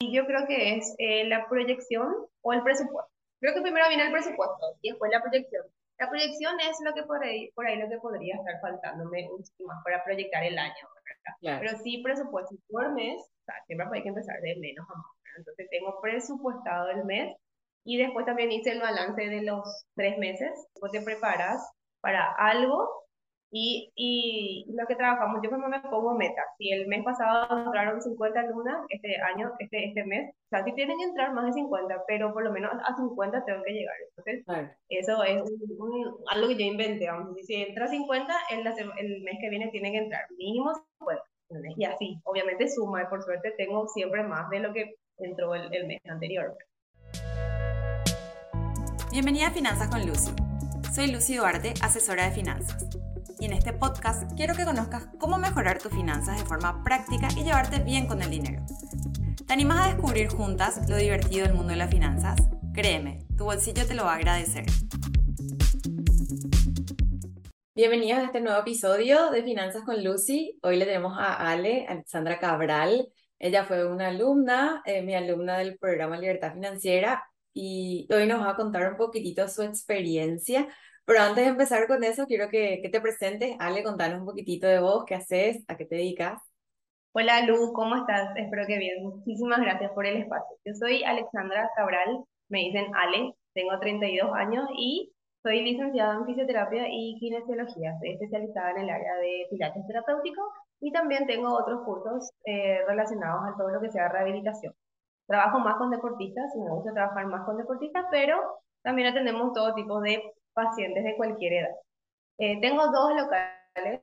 Y yo creo que es eh, la proyección o el presupuesto. Creo que primero viene el presupuesto y después la proyección. La proyección es lo que por ahí, por ahí lo que podría estar faltándome un poquito más para proyectar el año, Pero sí presupuesto por mes, o sea, siempre hay que empezar de menos a más. Entonces tengo presupuestado el mes y después también hice el balance de los tres meses. Después te preparas para algo y, y lo que trabajamos, yo me pongo metas. Si el mes pasado entraron 50 lunas, este año, este, este mes, o sea, si tienen que entrar más de 50, pero por lo menos a 50 tengo que llegar. Entonces, eso es algo que yo inventé. Vamos, si entra 50, el, el mes que viene tiene que entrar mínimo 50. Y así, obviamente suma, y por suerte tengo siempre más de lo que entró el, el mes anterior. Bienvenida a Finanzas con Lucy. Soy Lucy Duarte, asesora de finanzas y en este podcast quiero que conozcas cómo mejorar tus finanzas de forma práctica y llevarte bien con el dinero. ¿Te animas a descubrir juntas lo divertido del mundo de las finanzas? Créeme, tu bolsillo te lo va a agradecer. Bienvenidos a este nuevo episodio de Finanzas con Lucy. Hoy le tenemos a Ale, Alexandra Cabral. Ella fue una alumna, eh, mi alumna del programa Libertad Financiera, y hoy nos va a contar un poquitito su experiencia pero antes de empezar con eso, quiero que, que te presentes. Ale, contanos un poquitito de vos, qué haces, a qué te dedicas. Hola Lu, ¿cómo estás? Espero que bien. Muchísimas gracias por el espacio. Yo soy Alexandra Cabral, me dicen Ale, tengo 32 años y soy licenciada en fisioterapia y kinesiología. Estoy especializada en el área de pilates terapéutico y también tengo otros cursos eh, relacionados a todo lo que sea rehabilitación. Trabajo más con deportistas, me gusta trabajar más con deportistas, pero también atendemos todo tipo de pacientes de cualquier edad. Eh, tengo dos locales,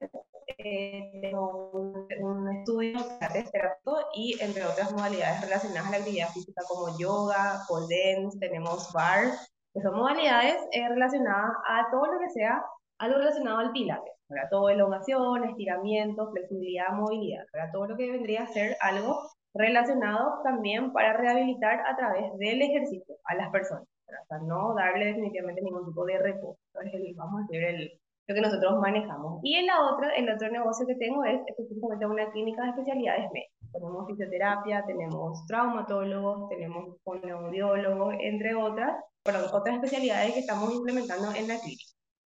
eh, tengo un, estudio de terapia y entre otras modalidades relacionadas a la actividad física como yoga, pole dance, tenemos bar, que son modalidades eh, relacionadas a todo lo que sea algo relacionado al pilates, para todo elongación, estiramiento, flexibilidad, movilidad, para todo lo que vendría a ser algo relacionado también para rehabilitar a través del ejercicio a las personas para no darle definitivamente ningún tipo de reposo. Es vamos a decir, el, lo que nosotros manejamos. Y en la otra, el otro negocio que tengo es específicamente una clínica de especialidades médicas. Tenemos fisioterapia, tenemos traumatólogos, tenemos fonoaudiólogos, entre otras, perdón, otras especialidades que estamos implementando en la clínica.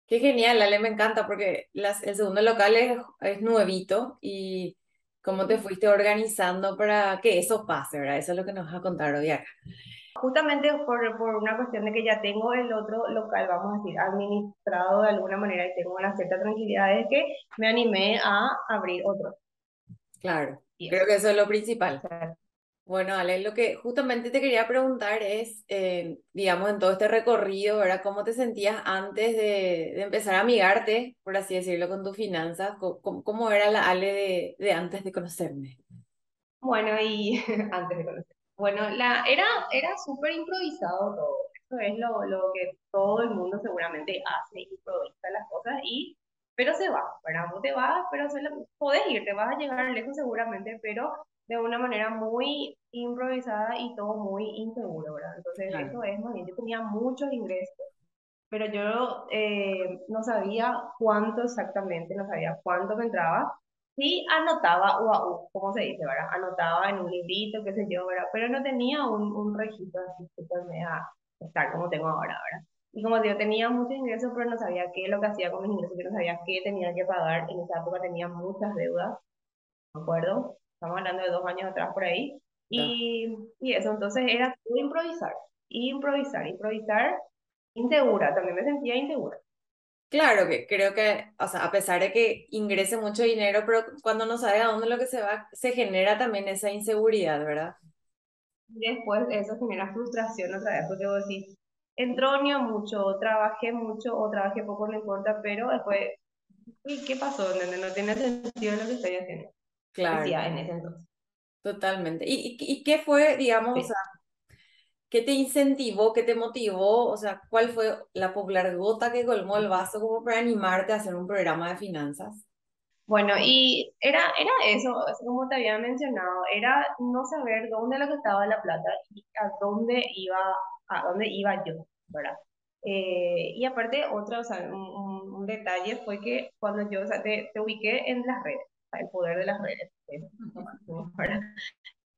Qué genial, Ale, me encanta porque las, el segundo local es, es nuevito y cómo te fuiste organizando para que eso pase, ¿verdad? Eso es lo que nos vas a contar hoy acá. Justamente por, por una cuestión de que ya tengo el otro local, vamos a decir, administrado de alguna manera y tengo una cierta tranquilidad, es que me animé a abrir otro. Claro, creo que eso es lo principal. Bueno, Ale, lo que justamente te quería preguntar es, eh, digamos, en todo este recorrido, ¿verdad? ¿Cómo te sentías antes de, de, empezar a amigarte, por así decirlo, con tus finanzas? ¿Cómo, cómo era la Ale de, de antes de conocerme? Bueno, y antes de conocerme. Bueno, la, era, era súper improvisado todo. Eso es lo, lo que todo el mundo seguramente hace, improvisa las cosas y, pero se va, ¿verdad? No te vas, pero se podés ir, te vas a llegar lejos seguramente, pero de una manera muy improvisada y todo muy inseguro, ¿verdad? Entonces, eso es muy bien. Yo tenía muchos ingresos, pero yo eh, no sabía cuánto exactamente, no sabía cuánto me entraba sí anotaba UAU, como se dice, ¿verdad? Anotaba en un librito, qué sé yo, ¿verdad? Pero no tenía un, un registro así que me a estar como tengo ahora, ¿verdad? Y como yo tenía muchos ingresos, pero no sabía qué es lo que hacía con mis ingresos, yo no sabía qué tenía que pagar. En esa época tenía muchas deudas, ¿me acuerdo? Estamos hablando de dos años atrás por ahí. Y, y eso, entonces era todo improvisar, improvisar, improvisar, insegura, también me sentía insegura. Claro que creo que, o sea, a pesar de que ingrese mucho dinero, pero cuando no sabe a dónde lo que se va, se genera también esa inseguridad, ¿verdad? Después eso genera frustración otra vez, porque vos decís, entró ni mucho, trabajé mucho o trabajé poco, no importa, pero después, ¿y qué pasó? No, tiene sentido lo que estoy haciendo. Claro. en ese entonces. Totalmente. ¿Y, y, qué fue, digamos, o sea, ¿Qué te incentivó, qué te motivó? O sea, ¿cuál fue la popular gota que colmó el vaso como para animarte a hacer un programa de finanzas? Bueno, y era, era eso, como te había mencionado, era no saber dónde lo que estaba la plata y a dónde iba, a dónde iba yo, ¿verdad? Eh, y aparte, otro, o sea, un, un, detalle fue que cuando yo, o sea, te, te ubiqué en las redes, el poder de las redes,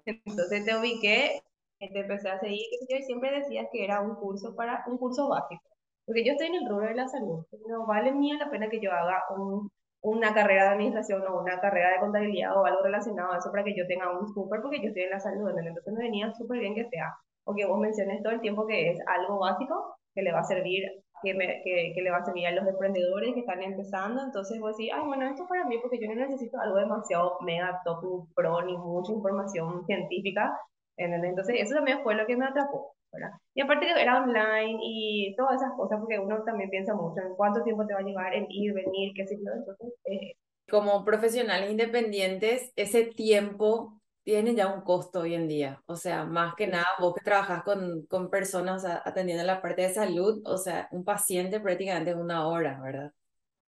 Entonces te ubiqué, te empecé a seguir, y yo siempre decías que era un curso para un curso básico. Porque yo estoy en el rubro de la salud. No vale ni la pena que yo haga un, una carrera de administración o una carrera de contabilidad o algo relacionado a eso para que yo tenga un súper, porque yo estoy en la salud. Entonces me venía súper bien que sea. O que vos menciones todo el tiempo que es algo básico que le va a servir que, me, que, que, le va a servir a los emprendedores que están empezando. Entonces vos decís, ay, bueno, esto es para mí porque yo no necesito algo demasiado mega top pro ni mucha información científica. Entonces eso también fue lo que me atrapó. ¿verdad? Y aparte que era online y todas esas cosas, porque uno también piensa mucho en cuánto tiempo te va a llevar en ir, venir, qué sé yo. Entonces, eh, como profesionales independientes, ese tiempo tiene ya un costo hoy en día. O sea, más que nada, vos que trabajas con, con personas atendiendo la parte de salud, o sea, un paciente prácticamente es una hora, ¿verdad?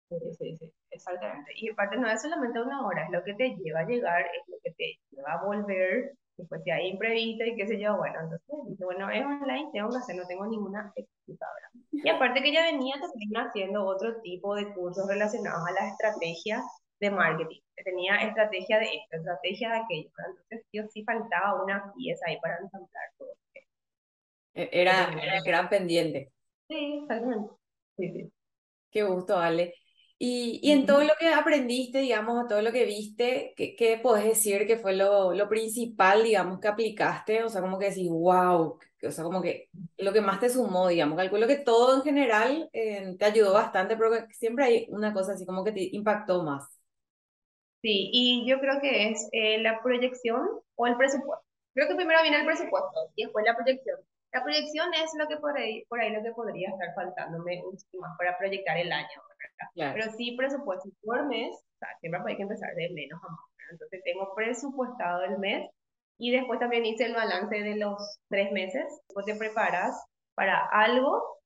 Sí, sí, sí, exactamente. Y aparte no es solamente una hora, es lo que te lleva a llegar, es lo que te lleva a volver, después si hay imprevisto y qué sé yo, bueno, entonces bueno, es online, tengo que hacer, no tengo ninguna excusa, ¿verdad? Y aparte que ya venía también haciendo otro tipo de cursos relacionados a la estrategia de marketing, tenía estrategia de esto, estrategia de aquello. Entonces, yo sí faltaba una pieza ahí para ensamblar todo. E-, era, era gran pendiente. Sí, exactamente. Sí, sí. Qué gusto, Ale. Y, y en todo lo que aprendiste, digamos, todo lo que viste, ¿qué, qué podés decir que fue lo, lo principal, digamos, que aplicaste? O sea, como que decís, wow, o sea, como que lo que más te sumó, digamos, calculo que todo en general eh, te ayudó bastante, pero siempre hay una cosa así como que te impactó más. Sí, y yo creo que es eh, la proyección o el presupuesto. Creo que primero viene el presupuesto y después la proyección. La proyección es lo que por ahí, por ahí lo que podría estar faltándome un más para proyectar el año, Pero sí presupuesto por mes, o sea, siempre hay que empezar de menos a más. Entonces tengo presupuestado el mes y después también hice el balance de los tres meses. Después te preparas para algo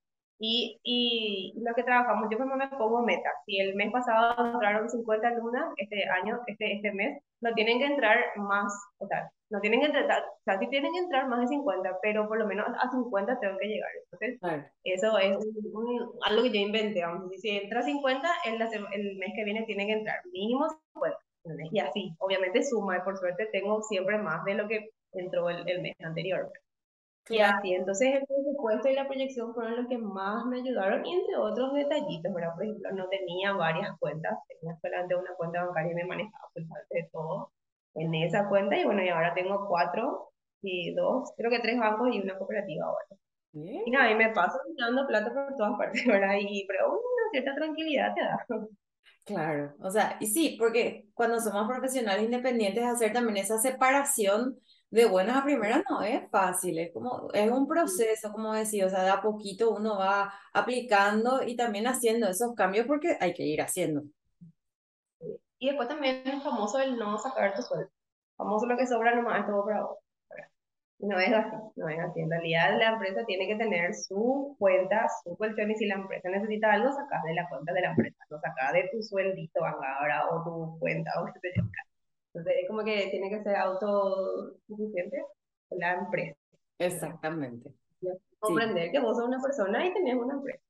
y, y lo que trabajamos, yo me pongo meta. Si el mes pasado entraron 50 lunas, este año, este, este mes, no tienen que entrar más, o sea, no tienen que entrar, o sea, sí tienen que entrar más de 50, pero por lo menos a 50 tengo que llegar. Entonces, eso es algo que yo inventé. Vamos, si entra 50, el, el mes que viene tiene que entrar mínimo 50. Y así, obviamente suma, y por suerte tengo siempre más de lo que entró el, el mes anterior. Y así, entonces el presupuesto y la proyección fueron los que más me ayudaron, y entre otros detallitos, ¿verdad? Por ejemplo, no tenía varias cuentas, tenía solamente una cuenta bancaria y me manejaba pues, de todo en esa cuenta, y bueno, y ahora tengo cuatro y dos, creo que tres bancos y una cooperativa ahora. Y nada, y me paso dando plata por todas partes, ¿verdad? Y, pero una cierta tranquilidad te da. Claro, o sea, y sí, porque cuando somos profesionales independientes, hacer también esa separación de buenas a primeras no es fácil, es como, es un proceso, como decía, o sea, de a poquito uno va aplicando y también haciendo esos cambios porque hay que ir haciendo. Y después también es famoso el no sacar tu sueldo. Famoso lo que sobra nomás es todo para vos. No es así, no es así. En realidad la empresa tiene que tener su cuenta, su cuestión y si la empresa necesita algo, sacas de la cuenta de la empresa, lo sacas de tu sueldito ahora o tu cuenta o qué sé yo. Entonces, es como que tiene que ser autosuficiente la empresa. Exactamente. Comprender que vos sos una persona y tenés una empresa.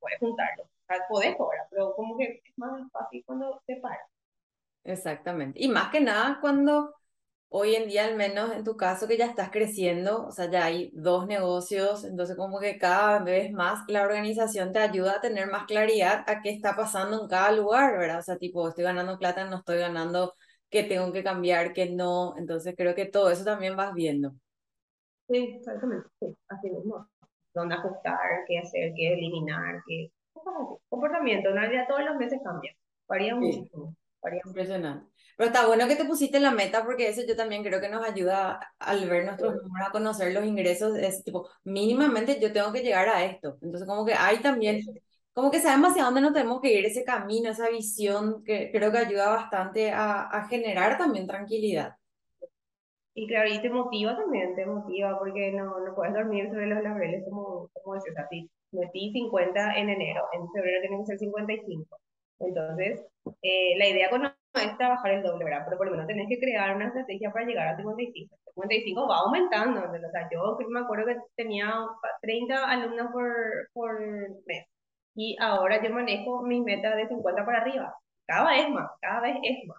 puedes juntarlo. podés cobrar, pero como que es más fácil cuando te paras. Exactamente. Y más que nada cuando hoy en día, al menos en tu caso, que ya estás creciendo, o sea, ya hay dos negocios, entonces como que cada vez más la organización te ayuda a tener más claridad a qué está pasando en cada lugar, ¿verdad? O sea, tipo, estoy ganando plata, no estoy ganando que tengo que cambiar, que no. Entonces creo que todo eso también vas viendo. Sí, exactamente. Sí, así mismo. Dónde ajustar, qué hacer, qué eliminar, qué... Comportamiento, en realidad todos los meses cambia. Varía muchísimo. Varía Impresionante. Pero está bueno que te pusiste la meta porque eso yo también creo que nos ayuda al ver nuestros números, a conocer los ingresos. Es tipo, mínimamente yo tengo que llegar a esto. Entonces, como que hay también como que sabemos hacia dónde nos tenemos que ir, ese camino, esa visión, que creo que ayuda bastante a, a generar también tranquilidad. Y claro, y te motiva también, te motiva, porque no, no puedes dormir sobre los laureles, como, como decías, así, metí 50 en enero, en febrero tiene que ser 55. Entonces, eh, la idea con no es trabajar el doble, ¿verdad? Pero por lo menos tenés que crear una estrategia para llegar a 55. 55 va aumentando, o sea, yo me acuerdo que tenía 30 alumnos por, por mes y ahora yo manejo mis metas de 50 para arriba. Cada vez más, cada vez es más,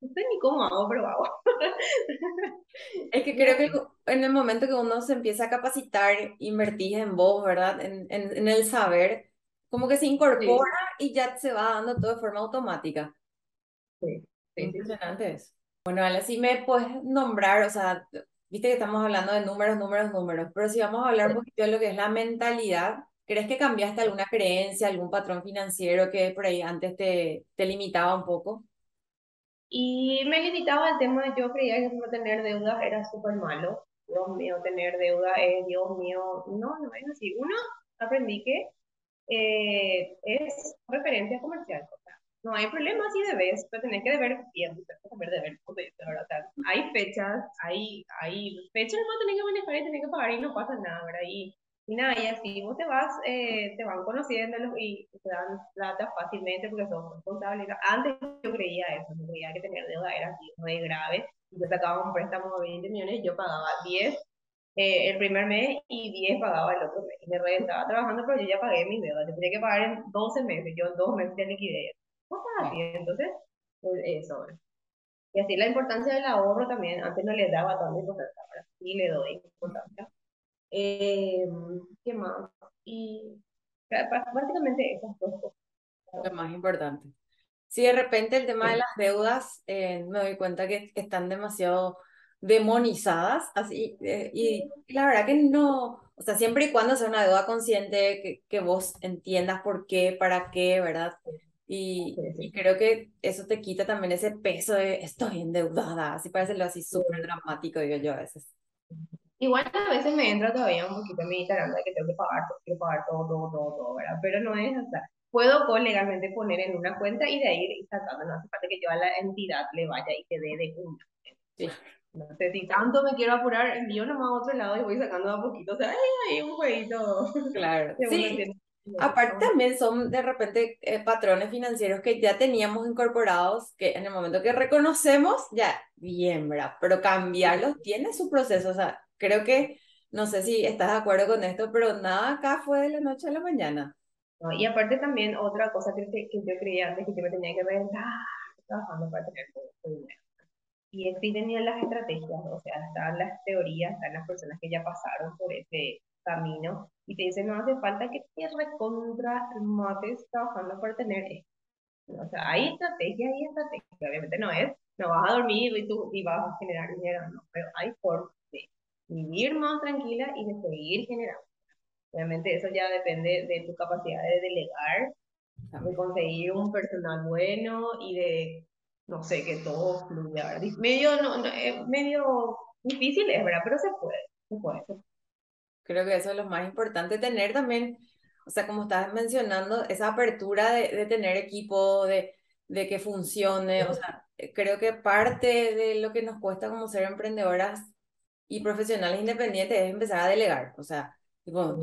no sé ni cómo hago, pero hago. Es que creo que en el momento que uno se empieza a capacitar, invertir en vos, ¿verdad? En, en, en el saber, como que se incorpora y ya se va dando todo de forma automática. Sí, sí, Impresionante eso. Bueno, Ale, si me puedes nombrar, o sea, viste que estamos hablando de números, números, números, pero si vamos a hablar un poquito de lo que es la mentalidad, ¿crees que cambiaste alguna creencia, algún patrón financiero que por ahí antes te, te limitaba un poco? Y me limitaba al tema, yo creía que no tener deuda era súper malo. Dios mío, tener deuda es, Dios mío, no, no es así. Uno, aprendí que eh, es referencia comercial. O sea, no hay problema si debes, pero tenés que deber bien, tenés que deber, ¿verdad? hay fechas, hay, hay fechas no tenés que manejar y tenés que pagar y no pasa nada, ¿verdad? Y, y nada, y así vos te vas, eh, te van conociendo y te dan plata fácilmente porque son responsables. Antes yo creía eso, yo creía que tener deuda era así, muy grave. Yo sacaba un préstamo de 20 millones yo pagaba 10 eh, el primer mes y 10 pagaba el otro mes. Y me estaba trabajando, pero yo ya pagué mis deudas. Yo tenía que pagar en 12 meses, yo en dos meses ya liquidé. Cosas así, entonces, pues eso. Y así la importancia del ahorro también, antes no le daba tanta importancia, ahora sí le doy importancia. Eh, ¿Qué más? Y básicamente esas dos cosas. Lo más importante. Si de repente el tema de las deudas, eh, me doy cuenta que están demasiado demonizadas, así, eh, y la verdad que no, o sea, siempre y cuando sea una deuda consciente, que, que vos entiendas por qué, para qué, ¿verdad? Y, y, creo que eso te quita también ese peso de estoy endeudada, así parece lo así súper dramático, digo yo a veces. Igual a veces me entra todavía un poquito en mi de que tengo que pagar, quiero pagar todo, todo, todo, todo, ¿verdad? Pero no es hasta, puedo legalmente poner en una cuenta y de ahí ir sacando, no hace falta que yo a la entidad le vaya y te dé de una. Sí. No sé si tanto me quiero apurar, envío nomás a otro lado y voy sacando a poquito, o sea, hay un jueguito. Claro, sí. Aparte también son de repente eh, patrones financieros que ya teníamos incorporados, que en el momento que reconocemos, ya, bien, ¿verdad? Pero cambiarlos tiene su proceso, o sea, creo que, no sé si estás de acuerdo con esto, pero nada acá fue de la noche a la mañana. y aparte también otra cosa que, que yo creía antes que yo me tenía que ver, trabajando para tener dinero. Y existen las estrategias, o sea, están las teorías, están las personas que ya pasaron por ese camino y te dicen, no hace falta que te recontra mates trabajando para tener esto. O sea, hay estrategias y estrategias. Obviamente no es, no vas a dormir y, tú, y vas a generar dinero, no, pero hay formas vivir más tranquila y de seguir generando. Obviamente eso ya depende de tu capacidad de delegar, de conseguir un personal bueno y de, no sé, que todo fluya. Medio, no, eh, medio difícil es, ¿verdad? Pero se puede, se puede. Se puede. Creo que eso es lo más importante, tener también, o sea, como estabas mencionando, esa apertura de, de tener equipo, de, de que funcione, o sea, creo que parte de lo que nos cuesta como ser emprendedoras y profesionales independientes es empezar a delegar, o sea, tipo,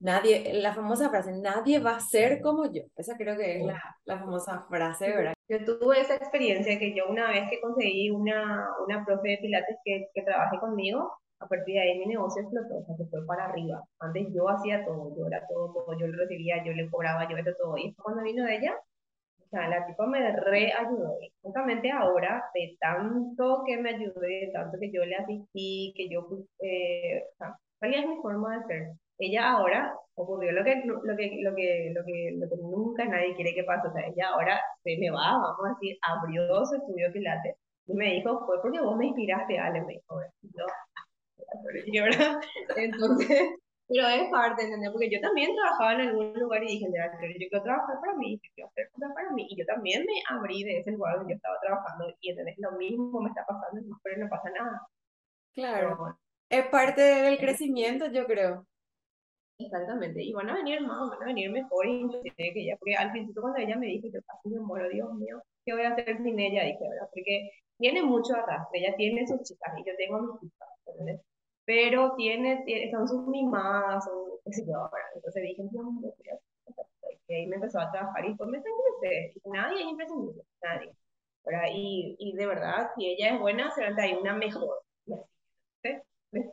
nadie, la famosa frase, nadie va a ser como yo, esa creo que es la, la famosa frase, ¿verdad? Yo tuve esa experiencia que yo una vez que conseguí una, una profe de pilates que, que trabaje conmigo, a partir de ahí mi negocio explotó, o sea, se fue para arriba. Antes yo hacía todo, yo era todo, todo, yo le recibía, yo le cobraba, yo era todo. Y cuando vino ella, sea, la tipa me reayudó. Y justamente ahora, de tanto que me ayudó, de tanto que yo le asistí, que yo, eh, o sea, ¿cuál es mi forma de ser? Ella ahora ocurrió lo que, lo que, lo que, lo que, lo que nunca nadie quiere que pase. O sea, ella ahora se me va, vamos a decir, abrió su estudio Pilates y me dijo, fue porque vos me inspiraste, Ale, me dijo. Yo, ¿verdad? Entonces, pero es parte, ¿entendés? Porque yo también trabajaba en algún lugar y dije, yo quiero trabajar para mí, yo quiero hacer cosas para mí. Y yo también me abrí de ese lugar donde yo estaba trabajando y, ¿entendés? Lo mismo me está pasando, pero no pasa nada. Claro. es parte del crecimiento, yo creo. Exactamente, y van a venir más, van a venir mejor inclusive que ella, porque al principio cuando ella me dijo, yo casi me muero, Dios mío, ¿qué voy a hacer sin ella? Dije, ¿verdad? Porque tiene mucho arrastre, ella tiene sus chicas y yo tengo mis chicas, ¿entendés? Pero tiene, son sus mimadas, son, qué sé yo, entonces dije, no, no, y ahí me empezó a trabajar y después me tranquilicé, nadie es imprescindible, nadie, y, y de verdad, si ella es buena, será hay una mejor, y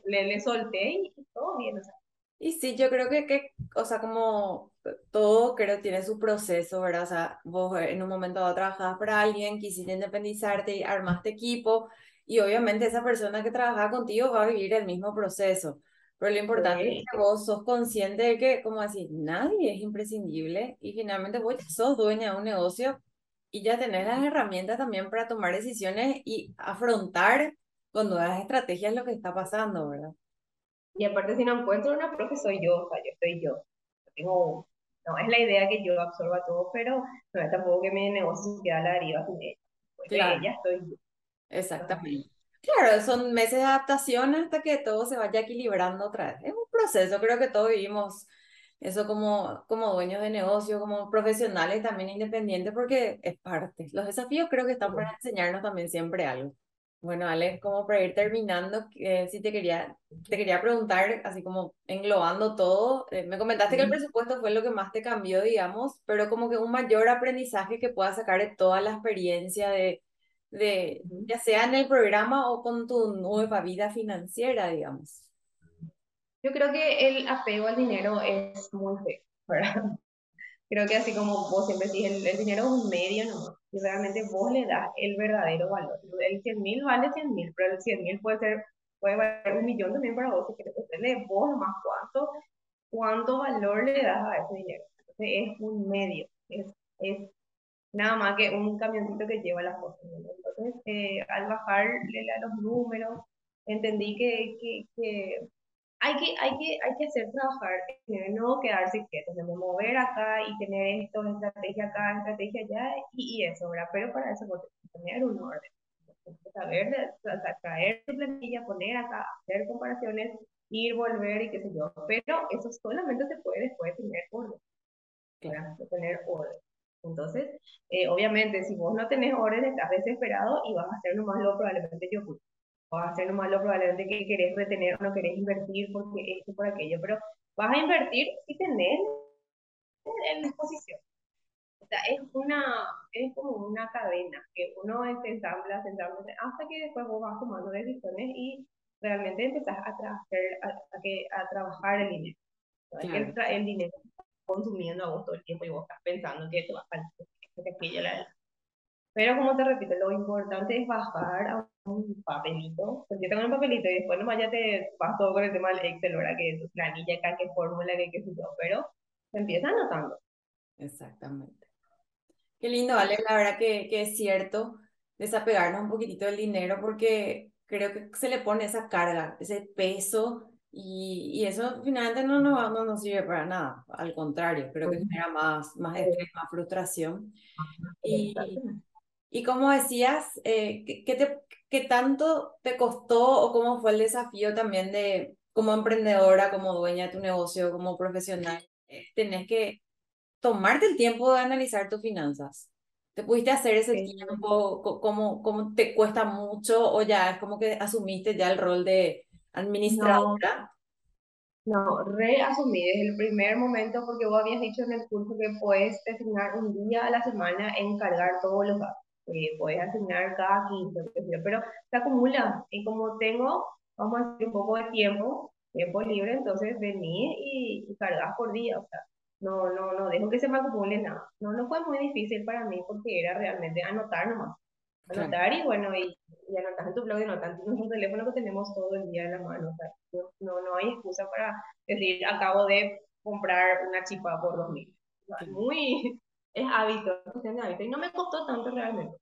le, le, solté y, todo bien, o sea. Y sí, yo creo que, que o sea, como todo creo tiene su proceso, ¿verdad? O sea, vos en un momento dado trabajabas para alguien, quisiste independizarte y armaste equipo, y obviamente esa persona que trabaja contigo va a vivir el mismo proceso. Pero lo importante es que vos sos consciente de que, como decir, nadie es imprescindible y finalmente vos sos dueña de un negocio y ya tenés las herramientas también para tomar decisiones y afrontar con nuevas estrategias lo que está pasando, ¿verdad? Y aparte, si no encuentro una profe, soy yo, o sea, yo soy yo. Tengo, no es la idea que yo absorba todo, pero no es tampoco que mi negocio se quede a la deriva sin ella. Porque claro. ella estoy yo. Exactamente. Claro, son meses de adaptación hasta que todo se vaya equilibrando otra vez. Es un proceso, creo que todos vivimos eso como, como dueños de negocio, como profesionales también independientes, porque es parte. Los desafíos creo que están para enseñarnos también siempre algo. Bueno, Alex, como para ir terminando, eh, sí te quería, te quería preguntar, así como englobando todo, eh, me comentaste que el presupuesto fue lo que más te cambió, digamos, pero como que un mayor aprendizaje que puedas sacar de toda la experiencia de, de ya sea en el programa o con tu nueva vida financiera, digamos. Yo creo que el apego al dinero es muy feo, ¿verdad? Creo que así como vos siempre dices, el, dinero es un medio nomás, y realmente vos le das el verdadero valor. El 100 mil vale 100 mil, pero el 100 mil puede ser, puede valer un millón también para vos, si querés le vos nomás cuánto, cuánto valor le das a ese dinero. Entonces es un medio, es, es nada más que un camioncito que lleva las cosas. Entonces, eh, al bajarle a los números, entendí que, que, que hay que, hay que, hay que hacer trabajar, no quedarse quieto, de mover acá y tener esto, estrategia acá, estrategia allá y, y eso, ¿verdad? Pero para eso tener un orden, saber, traer tu plantilla, poner acá, hacer comparaciones, ir, volver y qué sé yo. Pero eso solamente se puede después de tener orden, ¿verdad? De tener orden. Entonces, eh, obviamente, si vos no tenés orden, estás desesperado y vas a hacer nomás lo probablemente yo vas a hacer nomás lo probablemente que querés retener o no querés invertir porque esto por aquello, pero vas a invertir si tenés en disposición. O sea, es una, es como una cadena que uno se ensambla, se ensambla, hasta que después vos vas tomando decisiones y realmente empezás a, a, a, que, a trabajar el dinero. El, el dinero consumiendo a vos todo el tiempo y vos estás pensando que te va a que aquello, la, pero como te repito, lo importante es bajar a un papelito, porque tengo un papelito y después nomás ya te vas todo con el tema del Excel, ¿verdad? Que es planilla acá, qué fórmula, qué qué sé yo, pero se empieza anotando. Exactamente. Qué lindo, Ale, la verdad que, que es cierto desapegarnos un poquitito del dinero porque creo que se le pone esa carga, ese peso y, y eso finalmente no, no, no nos sirve para nada, al contrario, creo que genera más, más estrés, más frustración. Y, y como decías, eh, ¿qué, te, ¿qué tanto te costó o cómo fue el desafío también de como emprendedora, como dueña de tu negocio, como profesional? Eh, tenés que tomarte el tiempo de analizar tus finanzas. ¿Te pudiste hacer ese tiempo? ¿Cómo, ¿Cómo te cuesta mucho o ya es como que asumiste ya el rol de administradora? No, reasumí desde el primer momento porque vos habías dicho en el curso que puedes designar un día a la semana en cargar todos los gastos. Eh, puedes asignar cada 15, pero se acumula. Y como tengo, vamos a decir, un poco de tiempo, tiempo libre, entonces vení y, y cargas por día. O sea, no, no, no dejo que se me acumule nada. No, no fue muy difícil para mí porque era realmente anotar nomás anotar y bueno, y, y anotar en tu blog y anotar en un teléfono que tenemos todo el día en la mano. O sea, no, no hay excusa para decir, acabo de comprar una chipa por 2000. mil muy, es hábito, es hábito. Y no me costó tanto realmente.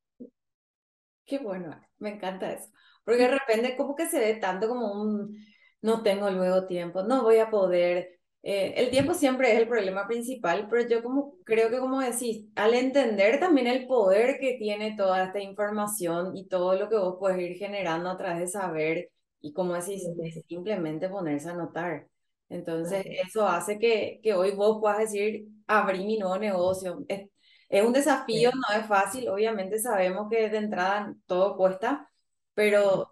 Qué bueno, me encanta eso. Porque de repente como que se ve tanto como un, no tengo luego tiempo, no voy a poder, eh, el tiempo siempre es el problema principal, pero yo como creo que como decís, al entender también el poder que tiene toda esta información y todo lo que vos puedes ir generando a través de saber y como decís, simplemente ponerse a anotar. Entonces, eso hace que, que hoy vos puedas decir, abrí mi nuevo negocio. Es, es un desafío, no es fácil, obviamente sabemos que de entrada todo cuesta, pero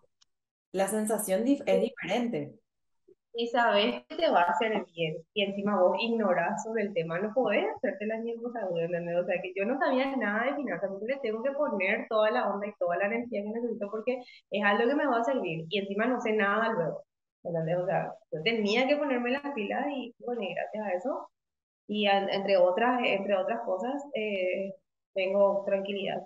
la sensación es diferente y sabes que te va a hacer bien y encima vos ignorás sobre el tema, no podés hacerte la cosa ¿entendés? O sea, que yo no sabía nada de finanzas, entonces le tengo que poner toda la onda y toda la energía que necesito porque es algo que me va a servir y encima no sé nada luego. ¿Entendés? O sea, yo tenía que ponerme las pilas y bueno, y gracias a eso, y entre otras, entre otras cosas, eh, tengo tranquilidad.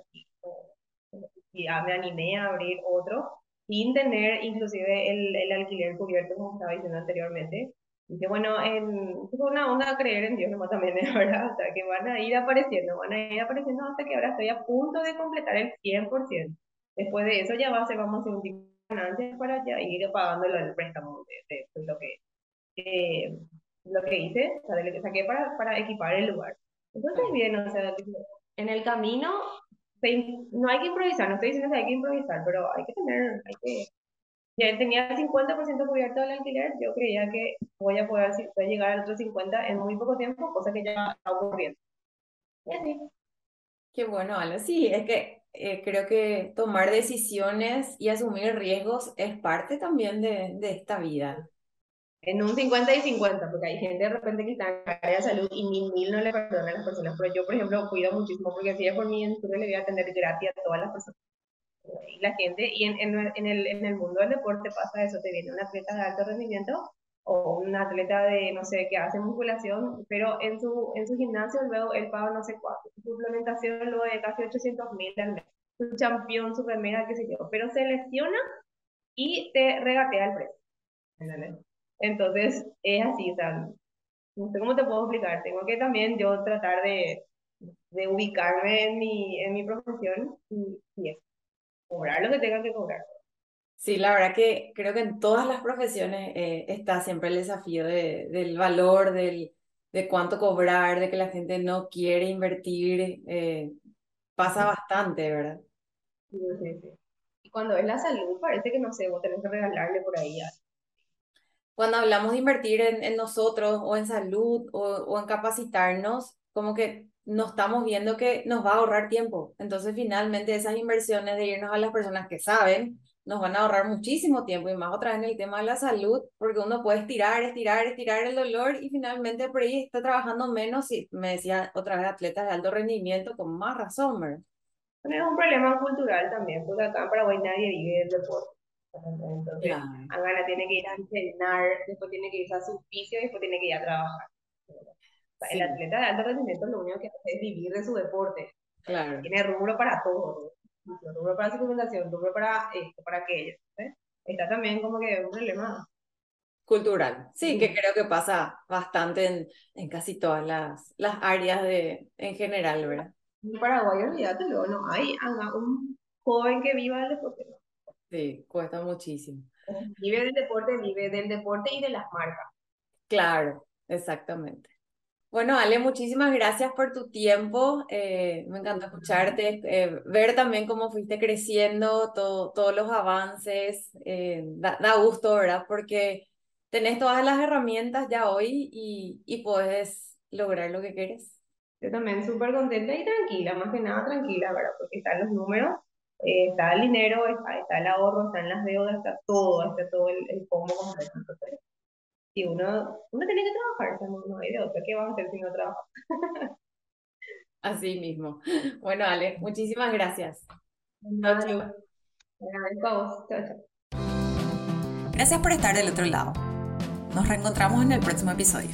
Y ya me animé a abrir otro sin tener inclusive el, el alquiler cubierto, como estaba diciendo anteriormente. Y que bueno, en, es una onda a creer en Dios nomás también, ¿verdad? O sea, que van a ir apareciendo, van a ir apareciendo hasta que ahora estoy a punto de completar el 100%. Después de eso ya va a ser, vamos a hacer un tipo ganancias para ya ir pagando el préstamo de, de, lo que eh, lo que hice, o sea, de lo que saqué para, para equipar el lugar. Entonces, bien, o sea, en el camino no hay que improvisar, no estoy diciendo que hay que improvisar, pero hay que tener, hay que... Ya tenía el 50% cubierto del alquiler, yo creía que voy a poder voy a llegar al otro 50% en muy poco tiempo, cosa que ya está ocurriendo. Y así. Qué bueno, Ale. Sí, es que eh, creo que tomar decisiones y asumir riesgos es parte también de, de esta vida en un 50 y 50, porque hay gente de repente que está en área de salud y mil mil no le perdona a las personas, pero yo, por ejemplo, cuido muchísimo porque si es por mí, entonces le voy a atender gratis a todas las personas. Y la gente, y en, en, en, el, en el mundo del deporte pasa eso, te viene un atleta de alto rendimiento o un atleta de, no sé, que hace musculación, pero en su, en su gimnasio luego él paga no sé cuánto, su suplementación luego de casi 800 mil al mes, su campeón, su primera, qué sé yo, pero se lesiona y te regatea el precio. ¿Entendés? Entonces, es así, o sea, no sé cómo te puedo explicar, tengo que también yo tratar de, de ubicarme en mi, en mi profesión y, y cobrar lo que tenga que cobrar. Sí, la verdad que creo que en todas las profesiones eh, está siempre el desafío de, del valor, del, de cuánto cobrar, de que la gente no quiere invertir. Eh, pasa bastante, ¿verdad? Sí, sí, sí. Y cuando es la salud, parece que no sé, vos tenés que regalarle por ahí cuando hablamos de invertir en, en nosotros o en salud o, o, en capacitarnos, como que no estamos viendo que nos va a ahorrar tiempo. Entonces, finalmente, esas inversiones de irnos a las personas que saben nos van a ahorrar muchísimo tiempo y más otra vez en el tema de la salud, porque uno puede estirar, estirar, estirar el dolor y finalmente por ahí está trabajando menos. Y me decía otra vez atletas de alto rendimiento con más razón, ¿verdad? Es un problema cultural también, porque acá en Paraguay nadie vive del deporte. Entonces, Angana tiene que ir a entrenar, después tiene que ir a su oficio después tiene que ir a trabajar. El atleta de alto rendimiento lo único que hace es vivir de su deporte. Claro. Tiene rubro para todo. Rubro para suplementación, rubro para esto, para aquello. Está también como que un problema cultural. Sí, que creo que pasa bastante en, en casi todas las, las áreas de, en general, ¿verdad? En Paraguay, olvídate, no hay un joven que viva el deporte. Sí, cuesta muchísimo. Vive del deporte, vive del deporte y de las marcas. Claro, exactamente. Bueno, Ale, muchísimas gracias por tu tiempo. Eh, me encantó escucharte, eh, ver también cómo fuiste creciendo, todo, todos los avances. Eh, da, da, gusto, ¿verdad? Porque tenés todas las herramientas ya hoy y, y puedes lograr lo que quieres. Yo también súper contenta y tranquila, más que nada tranquila, ¿verdad? Porque están los números eh, está el dinero, está, está, el ahorro, están las deudas, está todo, está todo el, el combo completo. Entonces, y uno, uno tiene que trabajar, no, no hay de otra, ¿qué vamos a hacer si no trabajamos? Así mismo. Bueno, Ale, muchísimas gracias. Chao, Gracias por estar del otro lado. Nos reencontramos en el próximo episodio.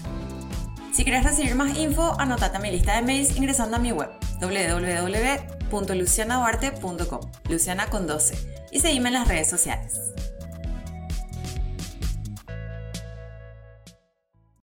Si quieres recibir más info, anotate a mi lista de mails ingresando a mi web www.lucianaduarte.com, Luciana con 12, y seguime en las redes sociales.